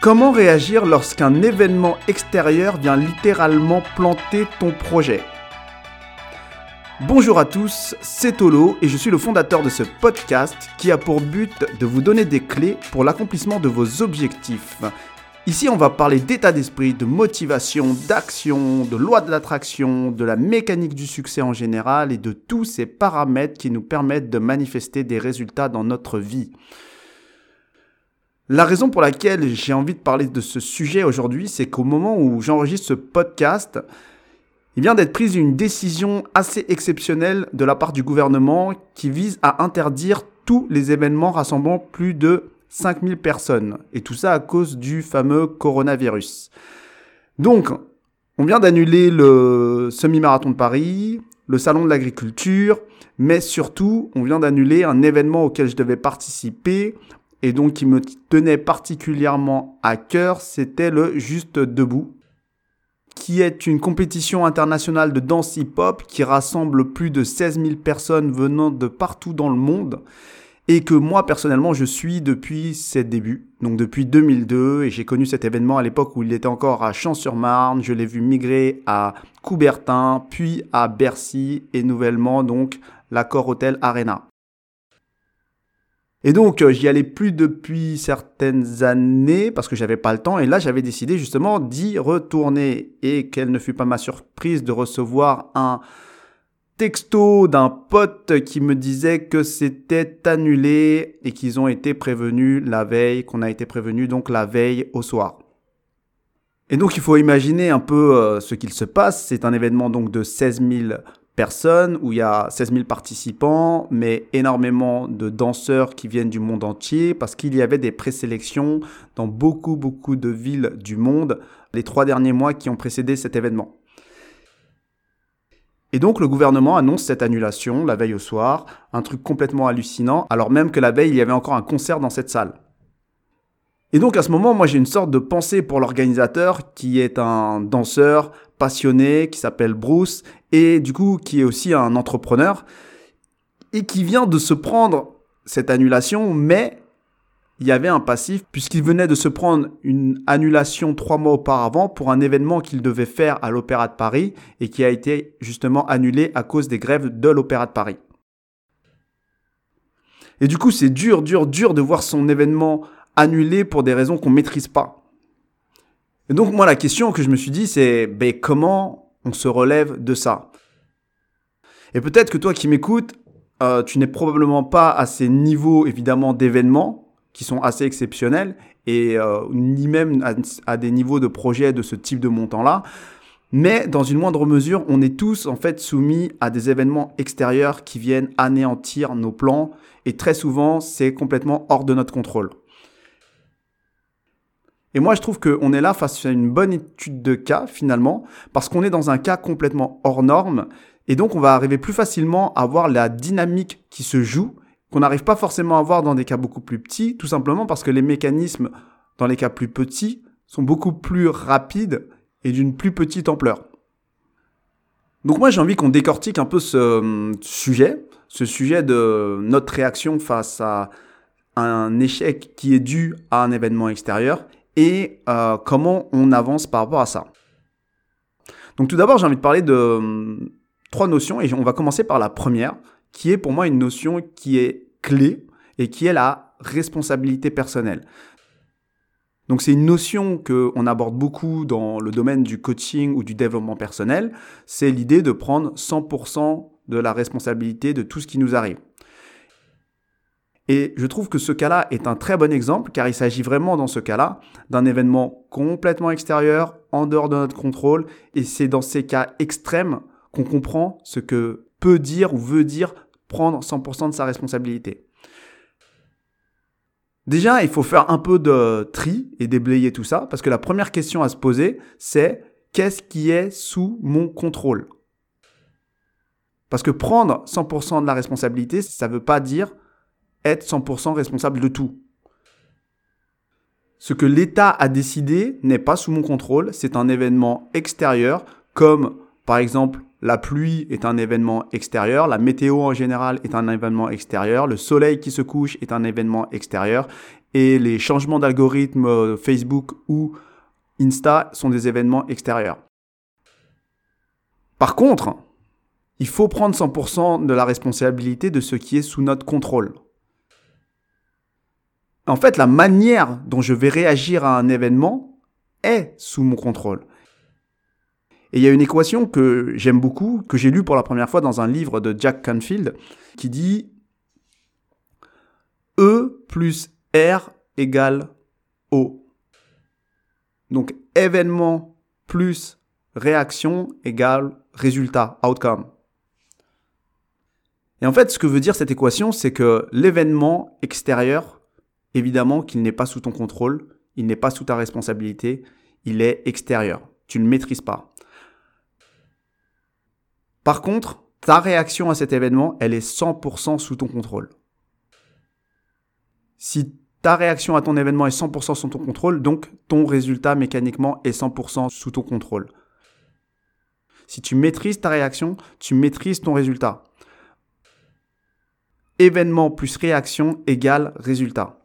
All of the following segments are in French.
Comment réagir lorsqu'un événement extérieur vient littéralement planter ton projet? Bonjour à tous, c'est Tolo et je suis le fondateur de ce podcast qui a pour but de vous donner des clés pour l'accomplissement de vos objectifs. Ici, on va parler d'état d'esprit, de motivation, d'action, de loi de l'attraction, de la mécanique du succès en général et de tous ces paramètres qui nous permettent de manifester des résultats dans notre vie. La raison pour laquelle j'ai envie de parler de ce sujet aujourd'hui, c'est qu'au moment où j'enregistre ce podcast, il vient d'être prise une décision assez exceptionnelle de la part du gouvernement qui vise à interdire tous les événements rassemblant plus de 5000 personnes. Et tout ça à cause du fameux coronavirus. Donc, on vient d'annuler le semi-marathon de Paris, le salon de l'agriculture, mais surtout, on vient d'annuler un événement auquel je devais participer et donc qui me tenait particulièrement à cœur, c'était le Juste Debout, qui est une compétition internationale de danse hip-hop qui rassemble plus de 16 000 personnes venant de partout dans le monde et que moi personnellement je suis depuis ses débuts, donc depuis 2002 et j'ai connu cet événement à l'époque où il était encore à Champs-sur-Marne, je l'ai vu migrer à Coubertin, puis à Bercy et nouvellement donc l'Accor Hotel Arena. Et donc, euh, j'y allais plus depuis certaines années parce que j'avais pas le temps. Et là, j'avais décidé justement d'y retourner. Et quelle ne fut pas ma surprise de recevoir un texto d'un pote qui me disait que c'était annulé et qu'ils ont été prévenus la veille, qu'on a été prévenus donc la veille au soir. Et donc il faut imaginer un peu euh, ce qu'il se passe. C'est un événement donc de 16 000 personnes, où il y a 16 000 participants, mais énormément de danseurs qui viennent du monde entier, parce qu'il y avait des présélections dans beaucoup, beaucoup de villes du monde les trois derniers mois qui ont précédé cet événement. Et donc le gouvernement annonce cette annulation la veille au soir, un truc complètement hallucinant, alors même que la veille il y avait encore un concert dans cette salle. Et donc à ce moment, moi j'ai une sorte de pensée pour l'organisateur qui est un danseur passionné, qui s'appelle Bruce, et du coup qui est aussi un entrepreneur, et qui vient de se prendre cette annulation, mais il y avait un passif, puisqu'il venait de se prendre une annulation trois mois auparavant pour un événement qu'il devait faire à l'Opéra de Paris, et qui a été justement annulé à cause des grèves de l'Opéra de Paris. Et du coup, c'est dur, dur, dur de voir son événement annulé pour des raisons qu'on maîtrise pas. Et donc moi la question que je me suis dit c'est ben, comment on se relève de ça? Et peut-être que toi qui m'écoutes, euh, tu n'es probablement pas à ces niveaux évidemment d'événements qui sont assez exceptionnels et euh, ni même à, à, des niveaux de projets de ce type de montant-là. Mais dans une moindre mesure, on est tous en fait soumis à des événements extérieurs qui viennent anéantir nos plans et très souvent c'est complètement hors de notre contrôle. Et moi, je trouve qu'on est là face à une bonne étude de cas, finalement, parce qu'on est dans un cas complètement hors norme, et donc on va arriver plus facilement à voir la dynamique qui se joue, qu'on n'arrive pas forcément à voir dans des cas beaucoup plus petits, tout simplement parce que les mécanismes dans les cas plus petits sont beaucoup plus rapides et d'une plus petite ampleur. Donc moi j'ai envie qu'on décortique un peu ce sujet, ce sujet de notre réaction face à un échec qui est dû à un événement extérieur et euh, comment on avance par rapport à ça. Donc tout d'abord, j'ai envie de parler de hum, trois notions et on va commencer par la première, qui est pour moi une notion qui est clé et qui est la responsabilité personnelle. Donc c'est une notion qu'on aborde beaucoup dans le domaine du coaching ou du développement personnel. C'est l'idée de prendre 100% de la responsabilité de tout ce qui nous arrive. Et je trouve que ce cas-là est un très bon exemple car il s'agit vraiment dans ce cas-là d'un événement complètement extérieur, en dehors de notre contrôle. Et c'est dans ces cas extrêmes qu'on comprend ce que peut dire ou veut dire prendre 100% de sa responsabilité. Déjà, il faut faire un peu de tri et déblayer tout ça parce que la première question à se poser, c'est qu'est-ce qui est sous mon contrôle? Parce que prendre 100% de la responsabilité, ça ne veut pas dire être 100% responsable de tout. Ce que l'État a décidé n'est pas sous mon contrôle, c'est un événement extérieur, comme par exemple la pluie est un événement extérieur, la météo en général est un événement extérieur, le soleil qui se couche est un événement extérieur, et les changements d'algorithme euh, Facebook ou Insta sont des événements extérieurs. Par contre, il faut prendre 100% de la responsabilité de ce qui est sous notre contrôle. En fait, la manière dont je vais réagir à un événement est sous mon contrôle. Et il y a une équation que j'aime beaucoup, que j'ai lue pour la première fois dans un livre de Jack Canfield, qui dit E plus R égale O. Donc événement plus réaction égale résultat, outcome. Et en fait, ce que veut dire cette équation, c'est que l'événement extérieur, évidemment qu'il n'est pas sous ton contrôle, il n'est pas sous ta responsabilité, il est extérieur. Tu ne maîtrises pas. Par contre, ta réaction à cet événement, elle est 100% sous ton contrôle. Si ta réaction à ton événement est 100% sous ton contrôle, donc ton résultat mécaniquement est 100% sous ton contrôle. Si tu maîtrises ta réaction, tu maîtrises ton résultat. Événement plus réaction égale résultat.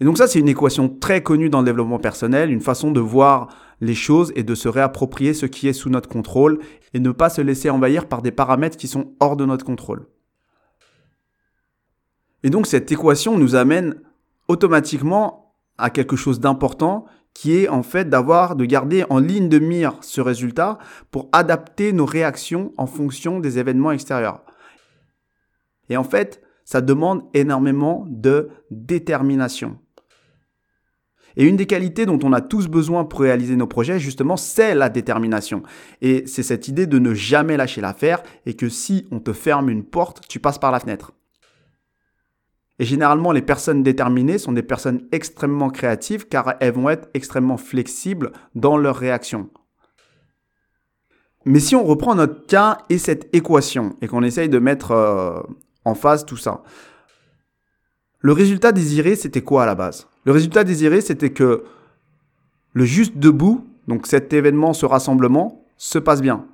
Et donc ça, c'est une équation très connue dans le développement personnel, une façon de voir les choses et de se réapproprier ce qui est sous notre contrôle et ne pas se laisser envahir par des paramètres qui sont hors de notre contrôle. Et donc cette équation nous amène automatiquement à quelque chose d'important qui est en fait d'avoir, de garder en ligne de mire ce résultat pour adapter nos réactions en fonction des événements extérieurs. Et en fait, ça demande énormément de détermination. Et une des qualités dont on a tous besoin pour réaliser nos projets, justement, c'est la détermination. Et c'est cette idée de ne jamais lâcher l'affaire et que si on te ferme une porte, tu passes par la fenêtre. Et généralement, les personnes déterminées sont des personnes extrêmement créatives car elles vont être extrêmement flexibles dans leurs réactions. Mais si on reprend notre cas et cette équation et qu'on essaye de mettre euh, en phase tout ça, le résultat désiré, c'était quoi à la base? Le résultat désiré, c'était que le juste debout, donc cet événement, ce rassemblement, se passe bien,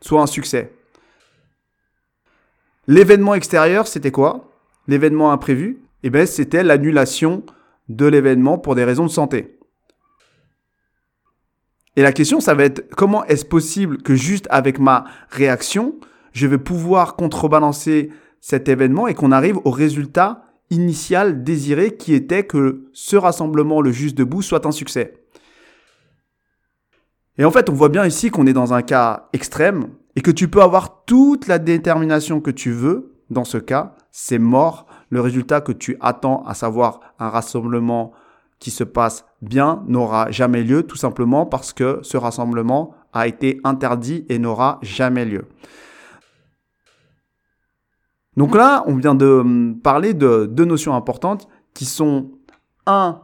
soit un succès. L'événement extérieur, c'était quoi? L'événement imprévu, eh ben, c'était l'annulation de l'événement pour des raisons de santé. Et la question, ça va être comment est-ce possible que juste avec ma réaction, je vais pouvoir contrebalancer cet événement et qu'on arrive au résultat initial désiré qui était que ce rassemblement, le juste debout, soit un succès. Et en fait, on voit bien ici qu'on est dans un cas extrême et que tu peux avoir toute la détermination que tu veux dans ce cas, c'est mort. Le résultat que tu attends, à savoir un rassemblement qui se passe bien, n'aura jamais lieu, tout simplement parce que ce rassemblement a été interdit et n'aura jamais lieu. Donc là, on vient de hum, parler de deux notions importantes qui sont un,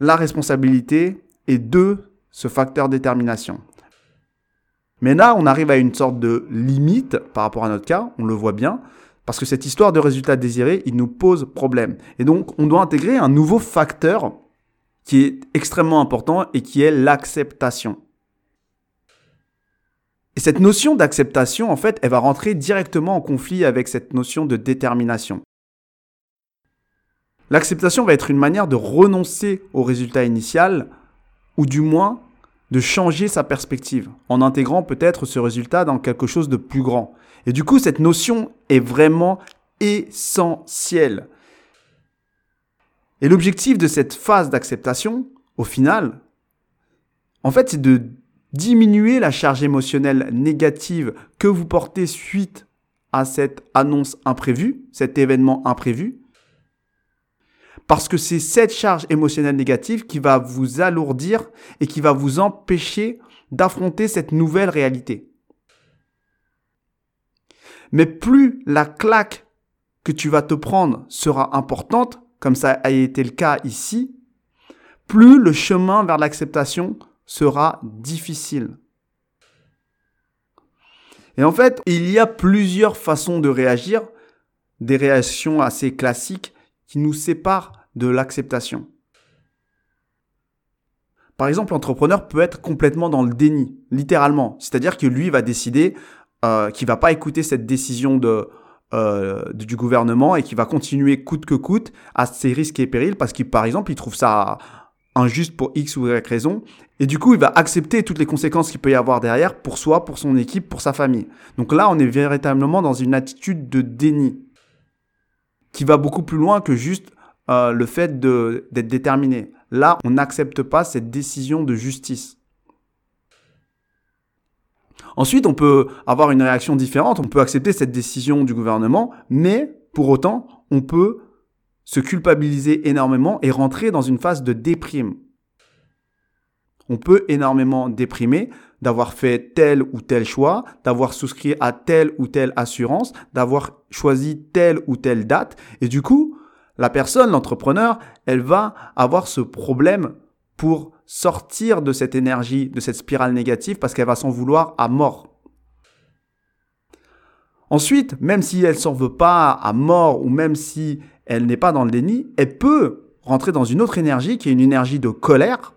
la responsabilité et deux, ce facteur détermination. Mais là, on arrive à une sorte de limite par rapport à notre cas, on le voit bien. Parce que cette histoire de résultat désiré, il nous pose problème. Et donc, on doit intégrer un nouveau facteur qui est extrêmement important et qui est l'acceptation. Et cette notion d'acceptation, en fait, elle va rentrer directement en conflit avec cette notion de détermination. L'acceptation va être une manière de renoncer au résultat initial, ou du moins de changer sa perspective, en intégrant peut-être ce résultat dans quelque chose de plus grand. Et du coup, cette notion est vraiment essentielle. Et l'objectif de cette phase d'acceptation, au final, en fait, c'est de diminuer la charge émotionnelle négative que vous portez suite à cette annonce imprévue, cet événement imprévu, parce que c'est cette charge émotionnelle négative qui va vous alourdir et qui va vous empêcher d'affronter cette nouvelle réalité. Mais plus la claque que tu vas te prendre sera importante, comme ça a été le cas ici, plus le chemin vers l'acceptation sera difficile. Et en fait, il y a plusieurs façons de réagir, des réactions assez classiques qui nous séparent de l'acceptation. Par exemple, l'entrepreneur peut être complètement dans le déni, littéralement. C'est-à-dire que lui va décider euh, qu'il va pas écouter cette décision de euh, du gouvernement et qui va continuer coûte que coûte à ses risques et périls parce qu'il, par exemple, il trouve ça injuste pour X ou Y raison. Et du coup, il va accepter toutes les conséquences qu'il peut y avoir derrière pour soi, pour son équipe, pour sa famille. Donc là, on est véritablement dans une attitude de déni qui va beaucoup plus loin que juste euh, le fait d'être déterminé. Là, on n'accepte pas cette décision de justice. Ensuite, on peut avoir une réaction différente, on peut accepter cette décision du gouvernement, mais pour autant, on peut se culpabiliser énormément et rentrer dans une phase de déprime. On peut énormément déprimer d'avoir fait tel ou tel choix, d'avoir souscrit à telle ou telle assurance, d'avoir choisi telle ou telle date. Et du coup, la personne, l'entrepreneur, elle va avoir ce problème pour sortir de cette énergie, de cette spirale négative, parce qu'elle va s'en vouloir à mort. Ensuite, même si elle s'en veut pas à mort ou même si elle n'est pas dans le déni, elle peut rentrer dans une autre énergie qui est une énergie de colère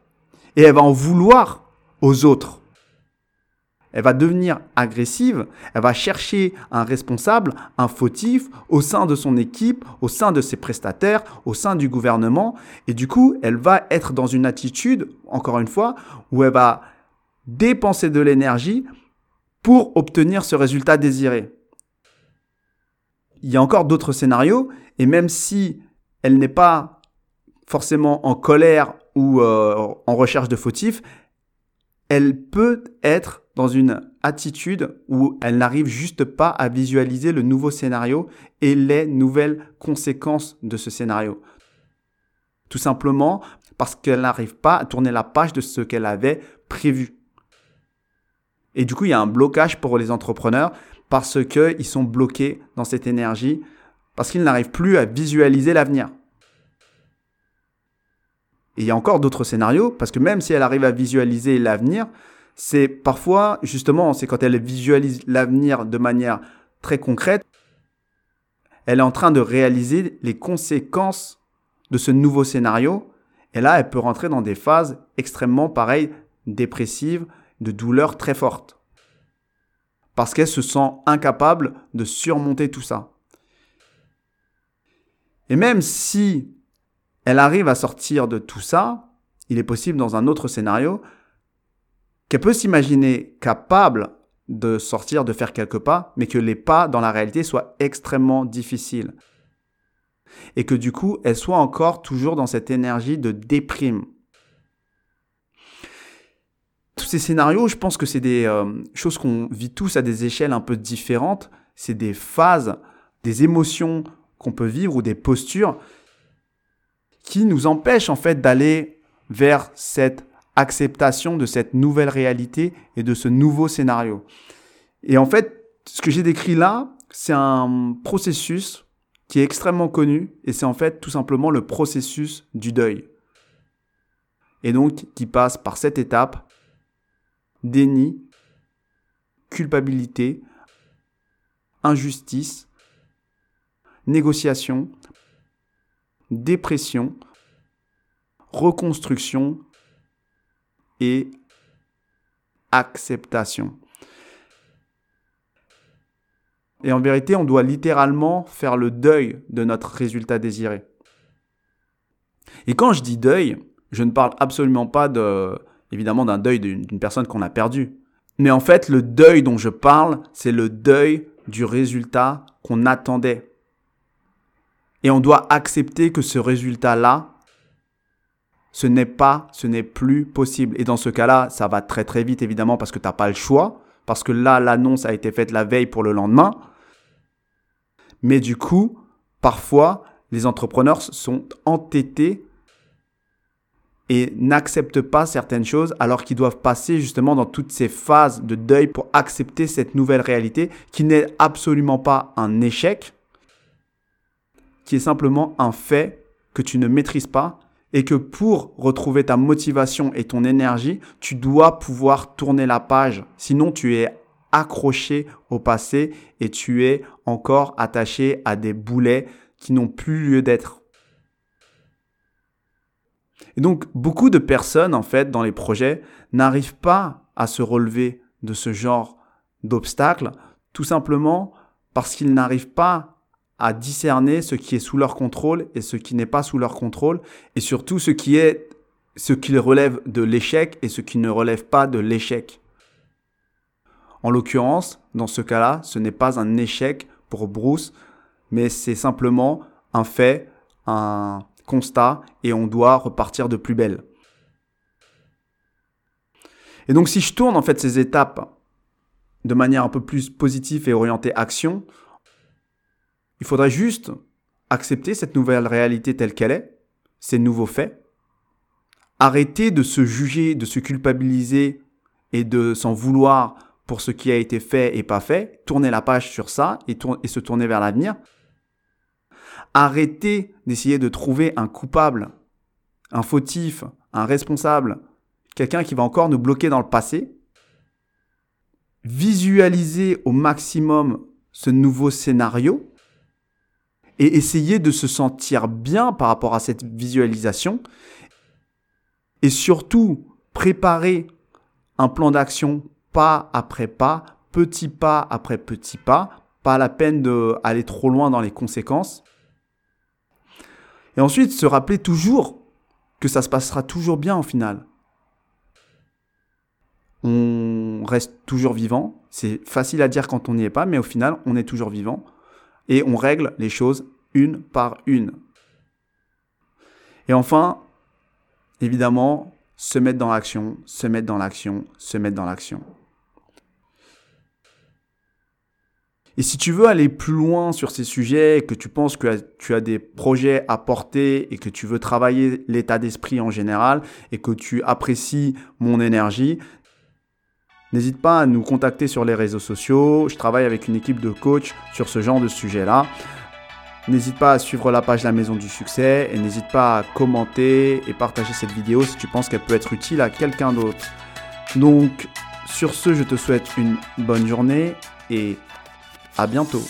et elle va en vouloir aux autres elle va devenir agressive, elle va chercher un responsable, un fautif au sein de son équipe, au sein de ses prestataires, au sein du gouvernement. Et du coup, elle va être dans une attitude, encore une fois, où elle va dépenser de l'énergie pour obtenir ce résultat désiré. Il y a encore d'autres scénarios, et même si elle n'est pas forcément en colère ou euh, en recherche de fautifs, elle peut être dans une attitude où elle n'arrive juste pas à visualiser le nouveau scénario et les nouvelles conséquences de ce scénario. Tout simplement parce qu'elle n'arrive pas à tourner la page de ce qu'elle avait prévu. Et du coup, il y a un blocage pour les entrepreneurs parce qu'ils sont bloqués dans cette énergie, parce qu'ils n'arrivent plus à visualiser l'avenir. Et il y a encore d'autres scénarios, parce que même si elle arrive à visualiser l'avenir, c'est parfois, justement, c'est quand elle visualise l'avenir de manière très concrète, elle est en train de réaliser les conséquences de ce nouveau scénario. Et là, elle peut rentrer dans des phases extrêmement, pareilles, dépressives, de douleurs très fortes. Parce qu'elle se sent incapable de surmonter tout ça. Et même si elle arrive à sortir de tout ça, il est possible dans un autre scénario qu'elle peut s'imaginer capable de sortir, de faire quelques pas, mais que les pas dans la réalité soient extrêmement difficiles. Et que du coup, elle soit encore toujours dans cette énergie de déprime. Ces scénarios, je pense que c'est des euh, choses qu'on vit tous à des échelles un peu différentes. C'est des phases, des émotions qu'on peut vivre ou des postures qui nous empêchent en fait d'aller vers cette acceptation de cette nouvelle réalité et de ce nouveau scénario. Et en fait, ce que j'ai décrit là, c'est un processus qui est extrêmement connu et c'est en fait tout simplement le processus du deuil. Et donc qui passe par cette étape, déni, culpabilité, injustice, négociation, dépression, reconstruction et acceptation. Et en vérité, on doit littéralement faire le deuil de notre résultat désiré. Et quand je dis deuil, je ne parle absolument pas de, évidemment d'un deuil d'une personne qu'on a perdue. Mais en fait, le deuil dont je parle, c'est le deuil du résultat qu'on attendait. Et on doit accepter que ce résultat-là, ce n'est pas, ce n'est plus possible. Et dans ce cas-là, ça va très très vite évidemment parce que tu n'as pas le choix, parce que là, l'annonce a été faite la veille pour le lendemain. Mais du coup, parfois, les entrepreneurs sont entêtés et n'acceptent pas certaines choses alors qu'ils doivent passer justement dans toutes ces phases de deuil pour accepter cette nouvelle réalité qui n'est absolument pas un échec, qui est simplement un fait que tu ne maîtrises pas et que pour retrouver ta motivation et ton énergie, tu dois pouvoir tourner la page. Sinon, tu es accroché au passé et tu es encore attaché à des boulets qui n'ont plus lieu d'être. Et donc, beaucoup de personnes, en fait, dans les projets, n'arrivent pas à se relever de ce genre d'obstacles, tout simplement parce qu'ils n'arrivent pas à discerner ce qui est sous leur contrôle et ce qui n'est pas sous leur contrôle, et surtout ce qui est ce qui relève de l'échec et ce qui ne relève pas de l'échec. En l'occurrence, dans ce cas-là, ce n'est pas un échec pour Bruce, mais c'est simplement un fait, un constat, et on doit repartir de plus belle. Et donc si je tourne en fait ces étapes de manière un peu plus positive et orientée action, il faudrait juste accepter cette nouvelle réalité telle qu'elle est, ces nouveaux faits, arrêter de se juger, de se culpabiliser et de s'en vouloir pour ce qui a été fait et pas fait, tourner la page sur ça et, et se tourner vers l'avenir. Arrêter d'essayer de trouver un coupable, un fautif, un responsable, quelqu'un qui va encore nous bloquer dans le passé. Visualiser au maximum ce nouveau scénario et essayer de se sentir bien par rapport à cette visualisation et surtout préparer un plan d'action pas après pas, petit pas après petit pas, pas la peine d'aller trop loin dans les conséquences. Et ensuite, se rappeler toujours que ça se passera toujours bien au final. On reste toujours vivant. C'est facile à dire quand on n'y est pas, mais au final, on est toujours vivant. Et on règle les choses une par une. Et enfin, évidemment, se mettre dans l'action, se mettre dans l'action, se mettre dans l'action. Et si tu veux aller plus loin sur ces sujets, que tu penses que tu as des projets à porter et que tu veux travailler l'état d'esprit en général et que tu apprécies mon énergie, n'hésite pas à nous contacter sur les réseaux sociaux. Je travaille avec une équipe de coachs sur ce genre de sujet-là. N'hésite pas à suivre la page La Maison du Succès et n'hésite pas à commenter et partager cette vidéo si tu penses qu'elle peut être utile à quelqu'un d'autre. Donc, sur ce, je te souhaite une bonne journée et à bientôt.